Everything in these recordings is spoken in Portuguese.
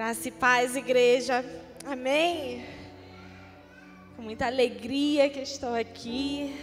Graça e paz, igreja. Amém. Com muita alegria que estou aqui.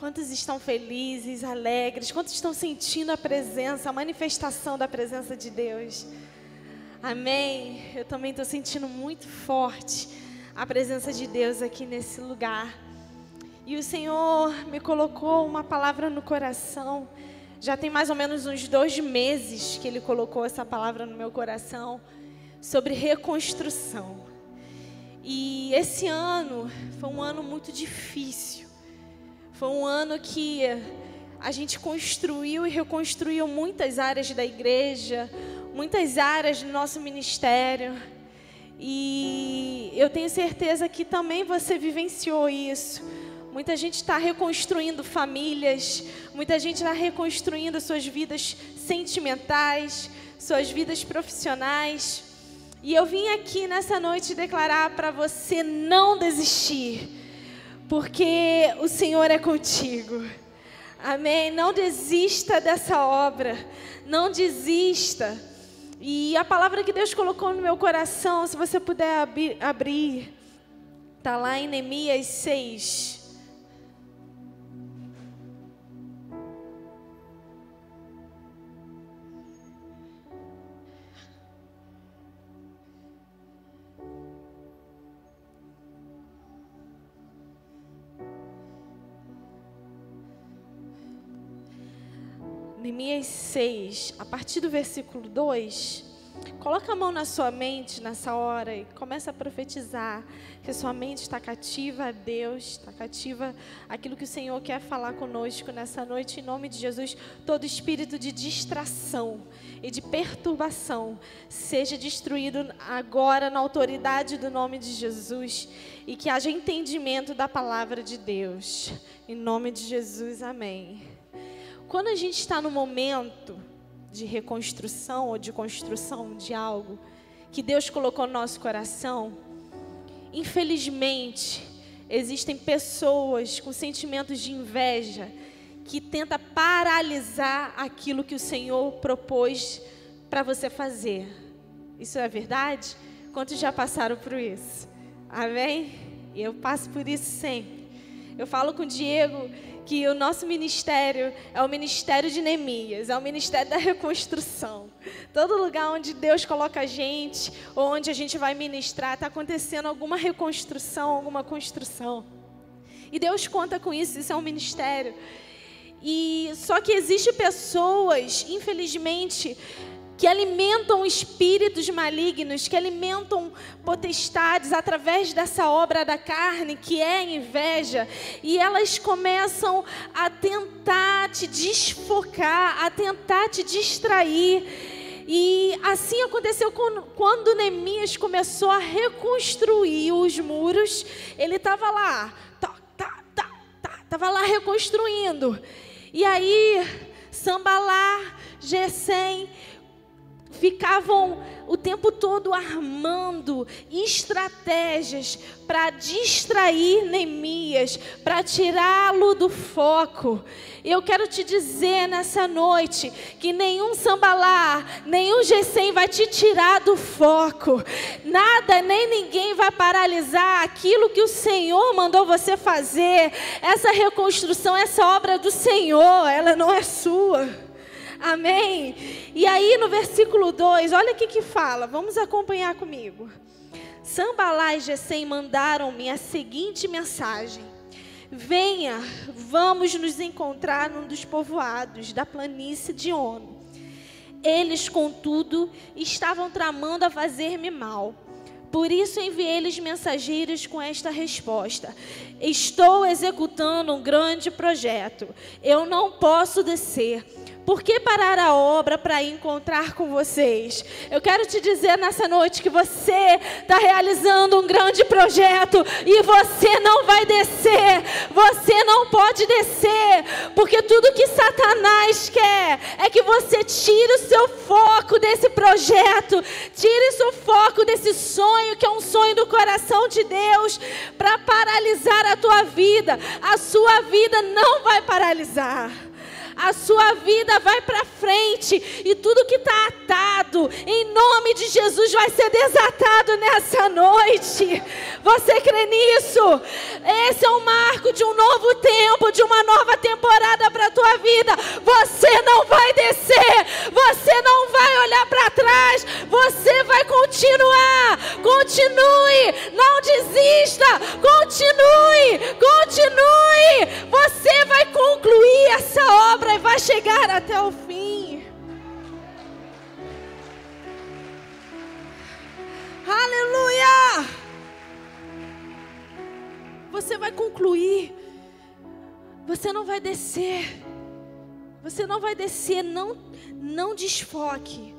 Quantos estão felizes, alegres? Quantos estão sentindo a presença, a manifestação da presença de Deus? Amém. Eu também estou sentindo muito forte a presença de Deus aqui nesse lugar. E o Senhor me colocou uma palavra no coração. Já tem mais ou menos uns dois meses que Ele colocou essa palavra no meu coração sobre reconstrução. E esse ano foi um ano muito difícil. Foi um ano que a gente construiu e reconstruiu muitas áreas da igreja, muitas áreas do nosso ministério. E eu tenho certeza que também você vivenciou isso. Muita gente está reconstruindo famílias, muita gente está reconstruindo suas vidas sentimentais, suas vidas profissionais. E eu vim aqui nessa noite declarar para você não desistir, porque o Senhor é contigo. Amém? Não desista dessa obra, não desista. E a palavra que Deus colocou no meu coração, se você puder abrir, está lá em Neemias 6. Neemias 6, a partir do versículo 2, coloca a mão na sua mente nessa hora e começa a profetizar que sua mente está cativa a Deus, está cativa aquilo que o Senhor quer falar conosco nessa noite, em nome de Jesus. Todo espírito de distração e de perturbação seja destruído agora na autoridade do nome de Jesus e que haja entendimento da palavra de Deus. Em nome de Jesus, amém. Quando a gente está no momento de reconstrução ou de construção de algo que Deus colocou no nosso coração, infelizmente, existem pessoas com sentimentos de inveja que tenta paralisar aquilo que o Senhor propôs para você fazer. Isso é verdade? Quantos já passaram por isso? Amém? Eu passo por isso sempre. Eu falo com o Diego que o nosso ministério é o ministério de Neemias, é o ministério da reconstrução. Todo lugar onde Deus coloca a gente, onde a gente vai ministrar, está acontecendo alguma reconstrução, alguma construção. E Deus conta com isso, isso é um ministério. E só que existe pessoas, infelizmente, que alimentam espíritos malignos, que alimentam potestades através dessa obra da carne, que é inveja, e elas começam a tentar te desfocar, a tentar te distrair. E assim aconteceu quando Neemias começou a reconstruir os muros. Ele estava lá, tá, tá, tá, tá, estava lá reconstruindo. E aí, Sambalá, Gesem ficavam o tempo todo armando estratégias para distrair Neemias, para tirá-lo do foco. Eu quero te dizer nessa noite que nenhum sambalá, nenhum Gesem vai te tirar do foco. Nada, nem ninguém vai paralisar aquilo que o Senhor mandou você fazer. Essa reconstrução, essa obra do Senhor, ela não é sua. Amém? E aí no versículo 2, olha o que que fala, vamos acompanhar comigo. Sambalá e Gesem mandaram-me a seguinte mensagem: Venha, vamos nos encontrar num dos povoados da planície de Ono. Eles, contudo, estavam tramando a fazer-me mal. Por isso enviei-lhes mensageiros com esta resposta: Estou executando um grande projeto. Eu não posso descer por que parar a obra para encontrar com vocês? Eu quero te dizer nessa noite que você está realizando um grande projeto e você não vai descer. Você não pode descer, porque tudo que Satanás quer é que você tire o seu foco desse projeto, tire o seu foco desse sonho, que é um sonho do coração de Deus, para paralisar a tua vida. A sua vida não vai paralisar a sua vida vai para frente e tudo que está atado, em nome de Jesus, vai ser desatado nessa noite. Você crê nisso? Esse é o marco de um novo tempo, de uma nova temporada para a tua vida. Você não vai descer, você não vai olhar para trás, você vai continuar. Continue, não desista, continue, continue. Você vai concluir essa obra e vai chegar até o fim. Aleluia! Você vai concluir. Você não vai descer. Você não vai descer, não não desfoque.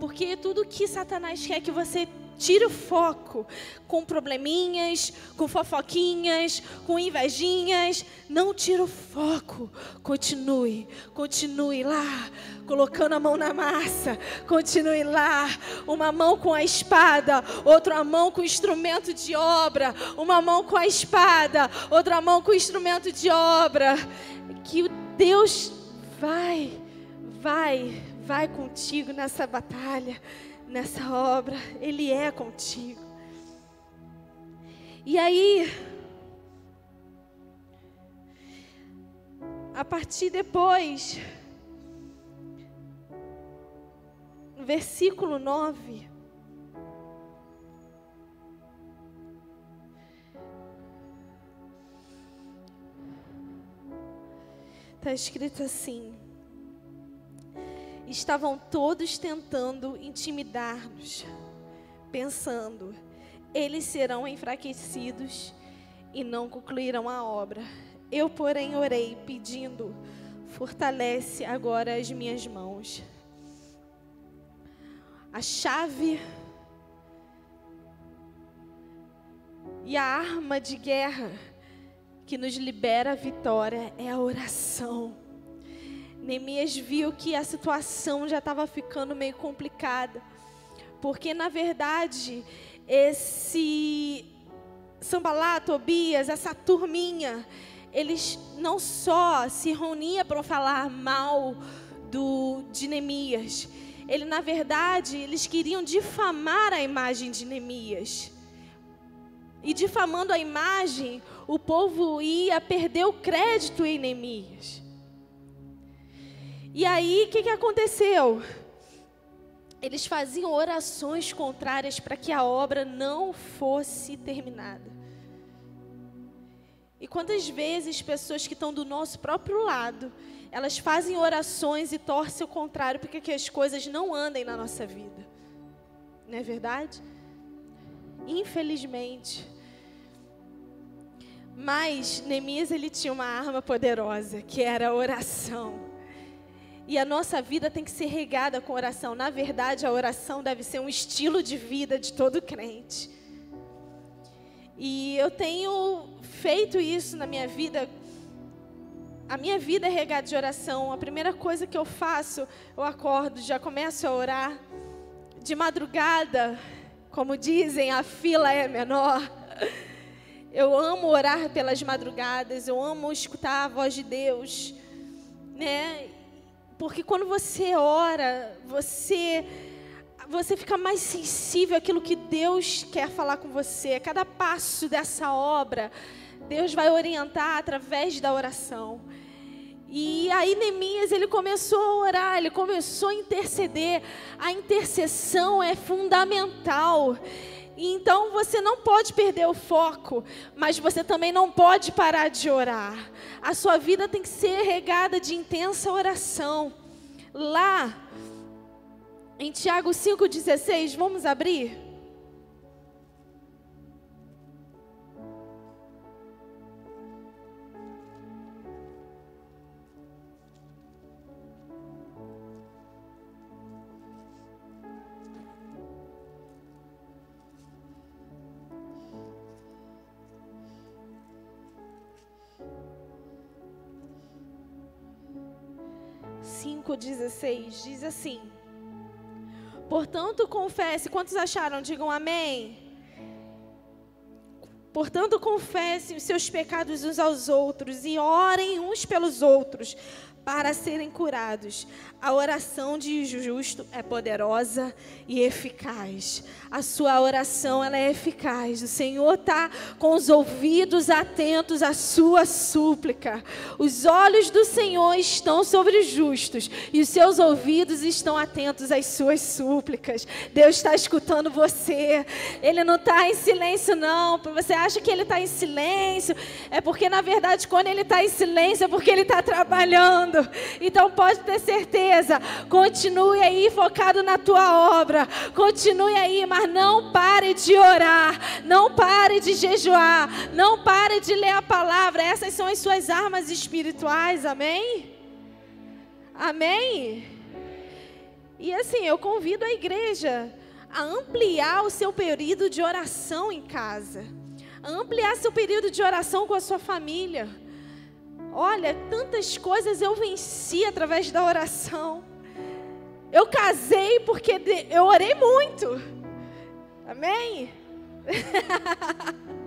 Porque tudo que Satanás quer que você Tire o foco com probleminhas, com fofoquinhas, com invejinhas. Não tire o foco. Continue, continue lá, colocando a mão na massa. Continue lá. Uma mão com a espada, outra mão com o instrumento de obra. Uma mão com a espada, outra mão com o instrumento de obra. Que Deus vai, vai, vai contigo nessa batalha nessa obra, Ele é contigo. E aí, a partir depois, versículo 9, está escrito assim: estavam todos tentando intimidar-nos, pensando: eles serão enfraquecidos e não concluirão a obra. Eu, porém, orei, pedindo: fortalece agora as minhas mãos. A chave e a arma de guerra que nos libera a vitória é a oração. Neemias viu que a situação já estava ficando meio complicada. Porque, na verdade, esse Sambalá, Tobias, essa turminha, eles não só se reuniam para falar mal do, de Neemias, ele, na verdade, eles queriam difamar a imagem de Neemias. E difamando a imagem, o povo ia perder o crédito em Neemias. E aí, o que, que aconteceu? Eles faziam orações contrárias para que a obra não fosse terminada. E quantas vezes pessoas que estão do nosso próprio lado, elas fazem orações e torcem o contrário para que as coisas não andem na nossa vida. Não é verdade? Infelizmente. Mas Neemias ele tinha uma arma poderosa, que era a oração. E a nossa vida tem que ser regada com oração. Na verdade, a oração deve ser um estilo de vida de todo crente. E eu tenho feito isso na minha vida. A minha vida é regada de oração. A primeira coisa que eu faço, eu acordo, já começo a orar. De madrugada, como dizem, a fila é menor. Eu amo orar pelas madrugadas, eu amo escutar a voz de Deus, né? Porque quando você ora, você você fica mais sensível àquilo que Deus quer falar com você. Cada passo dessa obra, Deus vai orientar através da oração. E aí Neemias, ele começou a orar, ele começou a interceder. A intercessão é fundamental. Então você não pode perder o foco, mas você também não pode parar de orar. A sua vida tem que ser regada de intensa oração. Lá em Tiago 5,16, vamos abrir? 5,16 diz assim: Portanto, confesse. Quantos acharam? Digam amém. Portanto, confessem os seus pecados uns aos outros e orem uns pelos outros para serem curados. A oração de justo é poderosa e eficaz. A sua oração ela é eficaz. O Senhor está com os ouvidos atentos à sua súplica. Os olhos do Senhor estão sobre os justos e os seus ouvidos estão atentos às suas súplicas. Deus está escutando você. Ele não está em silêncio não. Você acha que ele está em silêncio? É porque na verdade quando ele está em silêncio é porque ele está trabalhando. Então pode ter certeza, continue aí focado na tua obra, continue aí, mas não pare de orar, não pare de jejuar, não pare de ler a palavra. Essas são as suas armas espirituais, amém? Amém? E assim, eu convido a igreja a ampliar o seu período de oração em casa, ampliar seu período de oração com a sua família. Olha, tantas coisas eu venci através da oração. Eu casei porque eu orei muito. Amém?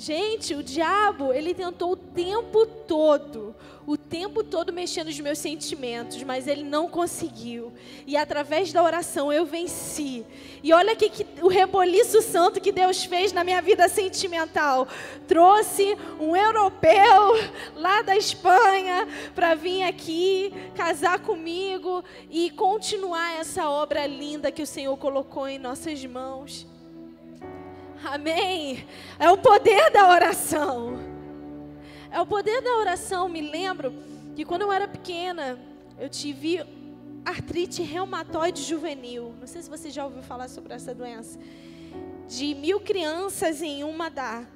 Gente, o diabo, ele tentou o tempo todo o tempo todo mexendo nos meus sentimentos, mas ele não conseguiu. E através da oração eu venci. E olha que, que o reboliço santo que Deus fez na minha vida sentimental. Trouxe um europeu lá da Espanha para vir aqui casar comigo e continuar essa obra linda que o Senhor colocou em nossas mãos. Amém. É o poder da oração. É o poder da oração. Me lembro que quando eu era pequena, eu tive artrite reumatoide juvenil. Não sei se você já ouviu falar sobre essa doença. De mil crianças em uma dá.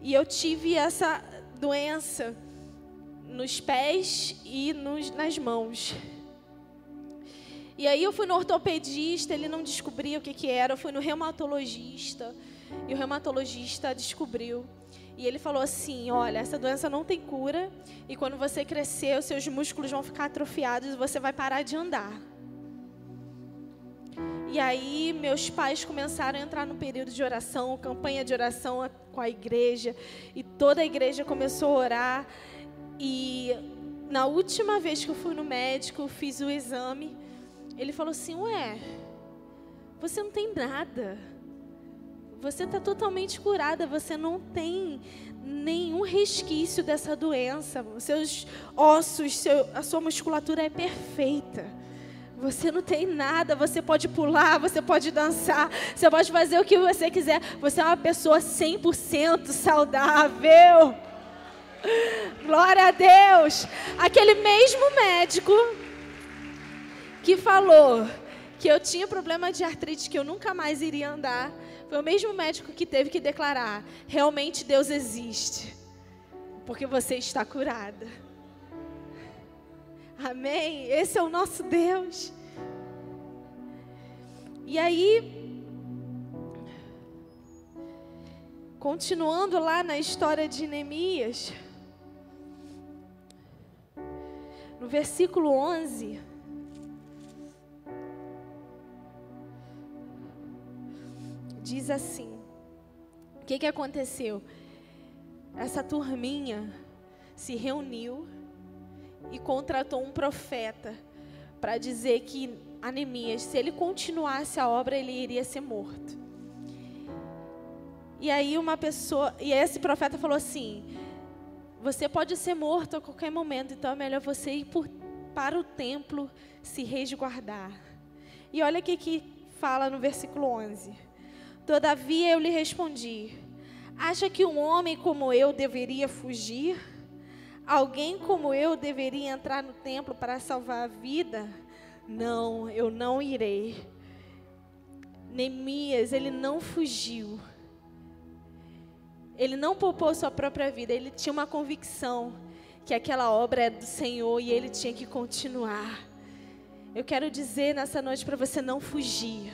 E eu tive essa doença nos pés e nos, nas mãos. E aí eu fui no ortopedista, ele não descobriu o que, que era. Eu fui no reumatologista e o reumatologista descobriu. E ele falou assim: Olha, essa doença não tem cura, e quando você crescer, os seus músculos vão ficar atrofiados e você vai parar de andar. E aí, meus pais começaram a entrar no período de oração, campanha de oração com a igreja, e toda a igreja começou a orar. E na última vez que eu fui no médico, fiz o exame, ele falou assim: Ué, você não tem nada. Você está totalmente curada, você não tem nenhum resquício dessa doença. Seus ossos, seu, a sua musculatura é perfeita. Você não tem nada, você pode pular, você pode dançar, você pode fazer o que você quiser. Você é uma pessoa 100% saudável. Glória a Deus. Aquele mesmo médico que falou que eu tinha problema de artrite, que eu nunca mais iria andar, foi o mesmo médico que teve que declarar: realmente Deus existe, porque você está curada. Amém? Esse é o nosso Deus. E aí, continuando lá na história de Neemias, no versículo 11. Diz assim: O que, que aconteceu? Essa turminha se reuniu e contratou um profeta para dizer que Anemias, se ele continuasse a obra, ele iria ser morto. E aí uma pessoa, e esse profeta falou assim: Você pode ser morto a qualquer momento, então é melhor você ir por, para o templo se resguardar. E olha o que, fala no versículo 11. Todavia eu lhe respondi: Acha que um homem como eu deveria fugir? Alguém como eu deveria entrar no templo para salvar a vida? Não, eu não irei. Neemias, ele não fugiu. Ele não poupou sua própria vida, ele tinha uma convicção que aquela obra é do Senhor e ele tinha que continuar. Eu quero dizer nessa noite para você não fugir.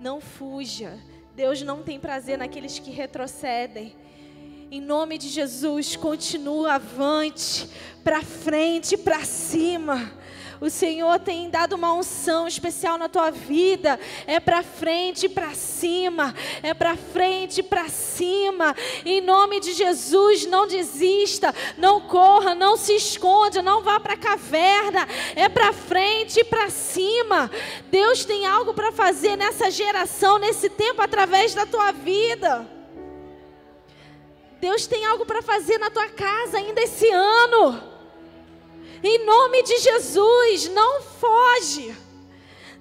Não fuja. Deus não tem prazer naqueles que retrocedem. Em nome de Jesus, continua avante, para frente, para cima. O Senhor tem dado uma unção especial na tua vida. É para frente e para cima. É para frente e para cima. Em nome de Jesus, não desista, não corra, não se esconda, não vá para a caverna. É para frente e para cima. Deus tem algo para fazer nessa geração, nesse tempo através da tua vida. Deus tem algo para fazer na tua casa ainda esse ano. Em nome de Jesus, não foge.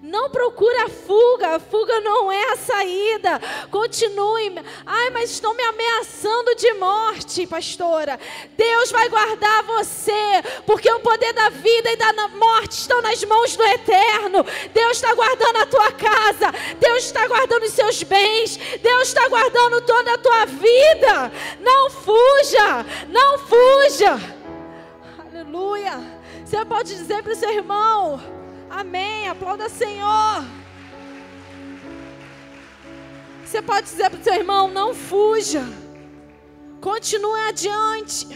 Não procura a fuga, a fuga não é a saída. Continue. Ai, mas estão me ameaçando de morte, pastora. Deus vai guardar você, porque o poder da vida e da morte estão nas mãos do eterno. Deus está guardando a tua casa, Deus está guardando os seus bens, Deus está guardando toda a tua vida. Não fuja, não fuja. Aleluia. Você pode dizer para o seu irmão. Amém. Aplauda Senhor. Você pode dizer para o seu irmão: não fuja. Continue adiante.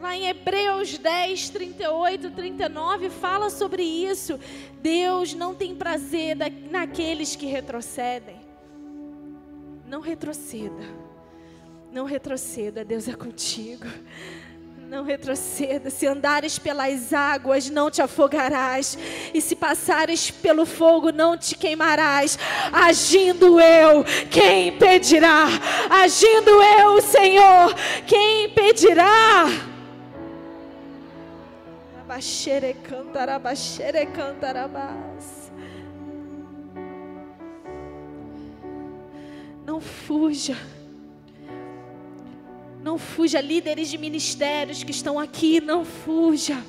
Lá em Hebreus 10, 38, 39, fala sobre isso. Deus não tem prazer naqueles que retrocedem. Não retroceda. Não retroceda. Deus é contigo. Não retroceda, se andares pelas águas, não te afogarás, e se passares pelo fogo, não te queimarás. Agindo eu, quem impedirá? Agindo eu, Senhor, quem impedirá? Não fuja. Não fuja, líderes de ministérios que estão aqui, não fuja.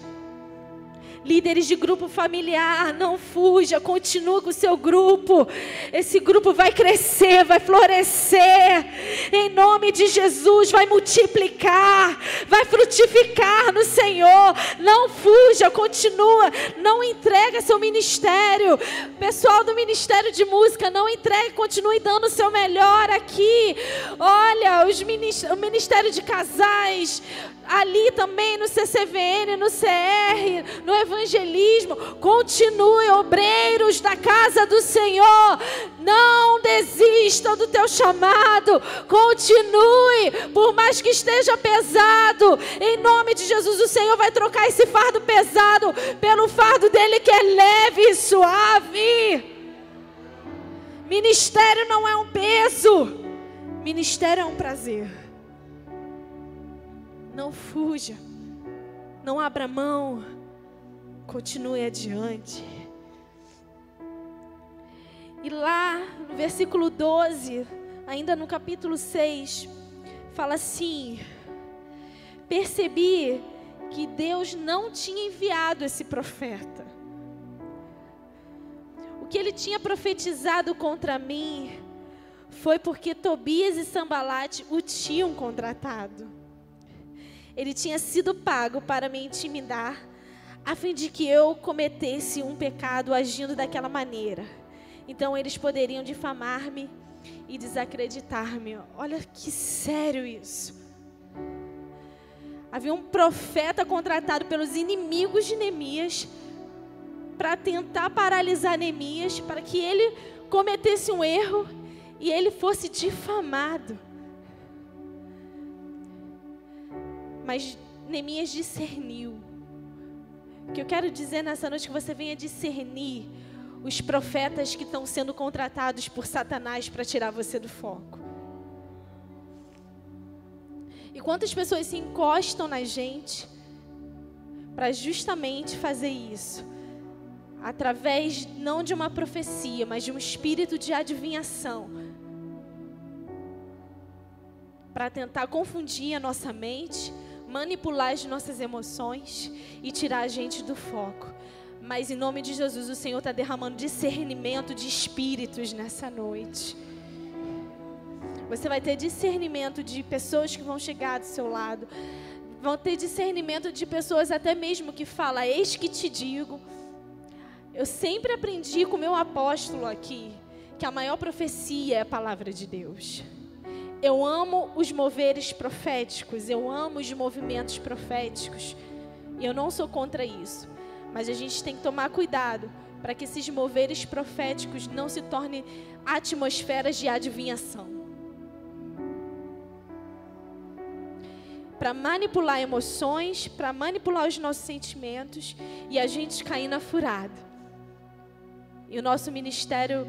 Líderes de grupo familiar, não fuja, continue com o seu grupo. Esse grupo vai crescer, vai florescer. Em nome de Jesus, vai multiplicar, vai frutificar no Senhor. Não fuja, continua. Não entrega seu ministério. Pessoal do Ministério de Música, não entregue, continue dando o seu melhor aqui. Olha, os ministérios, o Ministério de Casais, ali também no CCVN, no CR, no evangelismo. Continue, obreiros da casa do Senhor. Não desista do teu chamado. Continue, por mais que esteja pesado. Em nome de Jesus, o Senhor vai trocar esse fardo pesado pelo fardo dele que é leve e suave. Ministério não é um peso, ministério é um prazer. Não fuja. Não abra mão. Continue adiante. E lá no versículo 12, ainda no capítulo 6, fala assim: Percebi que Deus não tinha enviado esse profeta. O que ele tinha profetizado contra mim foi porque Tobias e Sambalate o tinham contratado. Ele tinha sido pago para me intimidar, a fim de que eu cometesse um pecado agindo daquela maneira. Então eles poderiam difamar-me e desacreditar-me. Olha que sério isso. Havia um profeta contratado pelos inimigos de Neemias para tentar paralisar Neemias, para que ele cometesse um erro e ele fosse difamado. Mas Neemias discerniu. O que eu quero dizer nessa noite é que você venha discernir os profetas que estão sendo contratados por Satanás para tirar você do foco. E quantas pessoas se encostam na gente para justamente fazer isso? Através não de uma profecia, mas de um espírito de adivinhação. Para tentar confundir a nossa mente manipular as nossas emoções e tirar a gente do foco. Mas em nome de Jesus, o Senhor está derramando discernimento de espíritos nessa noite. Você vai ter discernimento de pessoas que vão chegar do seu lado. Vão ter discernimento de pessoas até mesmo que fala, eis que te digo. Eu sempre aprendi com o meu apóstolo aqui que a maior profecia é a palavra de Deus. Eu amo os moveres proféticos, eu amo os movimentos proféticos. E eu não sou contra isso. Mas a gente tem que tomar cuidado para que esses moveres proféticos não se tornem atmosferas de adivinhação. Para manipular emoções, para manipular os nossos sentimentos e a gente cair na furada. E o nosso ministério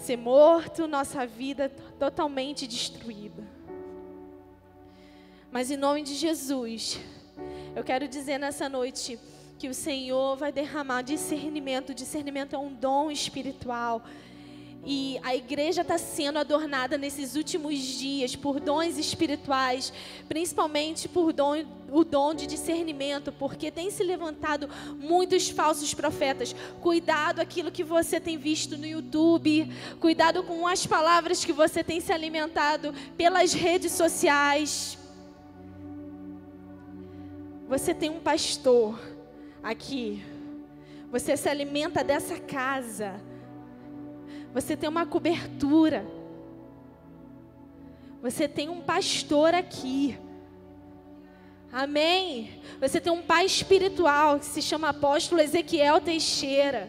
ser morto, nossa vida totalmente destruída. Mas em nome de Jesus, eu quero dizer nessa noite que o Senhor vai derramar discernimento. Discernimento é um dom espiritual. E a igreja está sendo adornada nesses últimos dias por dons espirituais, principalmente por dom, o dom de discernimento, porque tem se levantado muitos falsos profetas. Cuidado aquilo que você tem visto no YouTube, cuidado com as palavras que você tem se alimentado pelas redes sociais. Você tem um pastor aqui. Você se alimenta dessa casa. Você tem uma cobertura. Você tem um pastor aqui. Amém? Você tem um pai espiritual que se chama apóstolo Ezequiel Teixeira.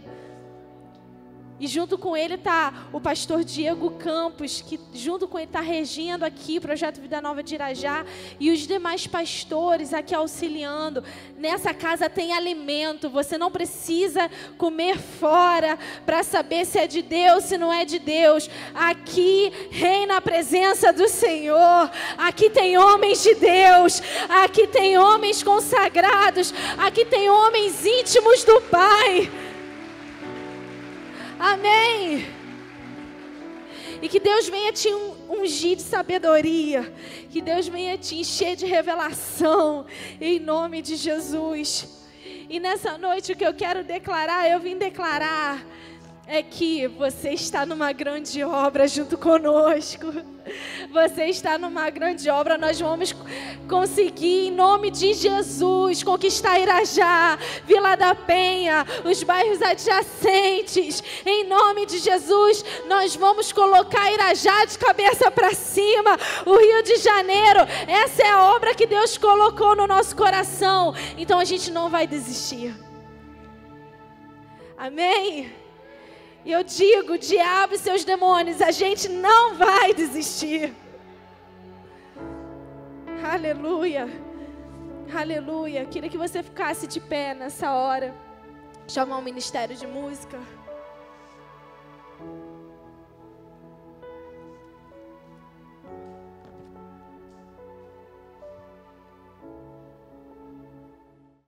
E junto com ele está o pastor Diego Campos, que junto com ele está regendo aqui o Projeto Vida Nova de Irajá. E os demais pastores aqui auxiliando. Nessa casa tem alimento. Você não precisa comer fora para saber se é de Deus, se não é de Deus. Aqui reina a presença do Senhor. Aqui tem homens de Deus. Aqui tem homens consagrados. Aqui tem homens íntimos do Pai. Amém. E que Deus venha te ungir de sabedoria. Que Deus venha te encher de revelação. Em nome de Jesus. E nessa noite o que eu quero declarar, eu vim declarar é que você está numa grande obra junto conosco. Você está numa grande obra. Nós vamos conseguir, em nome de Jesus, conquistar Irajá, Vila da Penha, os bairros adjacentes. Em nome de Jesus, nós vamos colocar Irajá de cabeça para cima. O Rio de Janeiro, essa é a obra que Deus colocou no nosso coração. Então a gente não vai desistir. Amém? E eu digo, diabo e seus demônios, a gente não vai desistir. Aleluia. Aleluia. Queria que você ficasse de pé nessa hora. Chamar o ministério de música.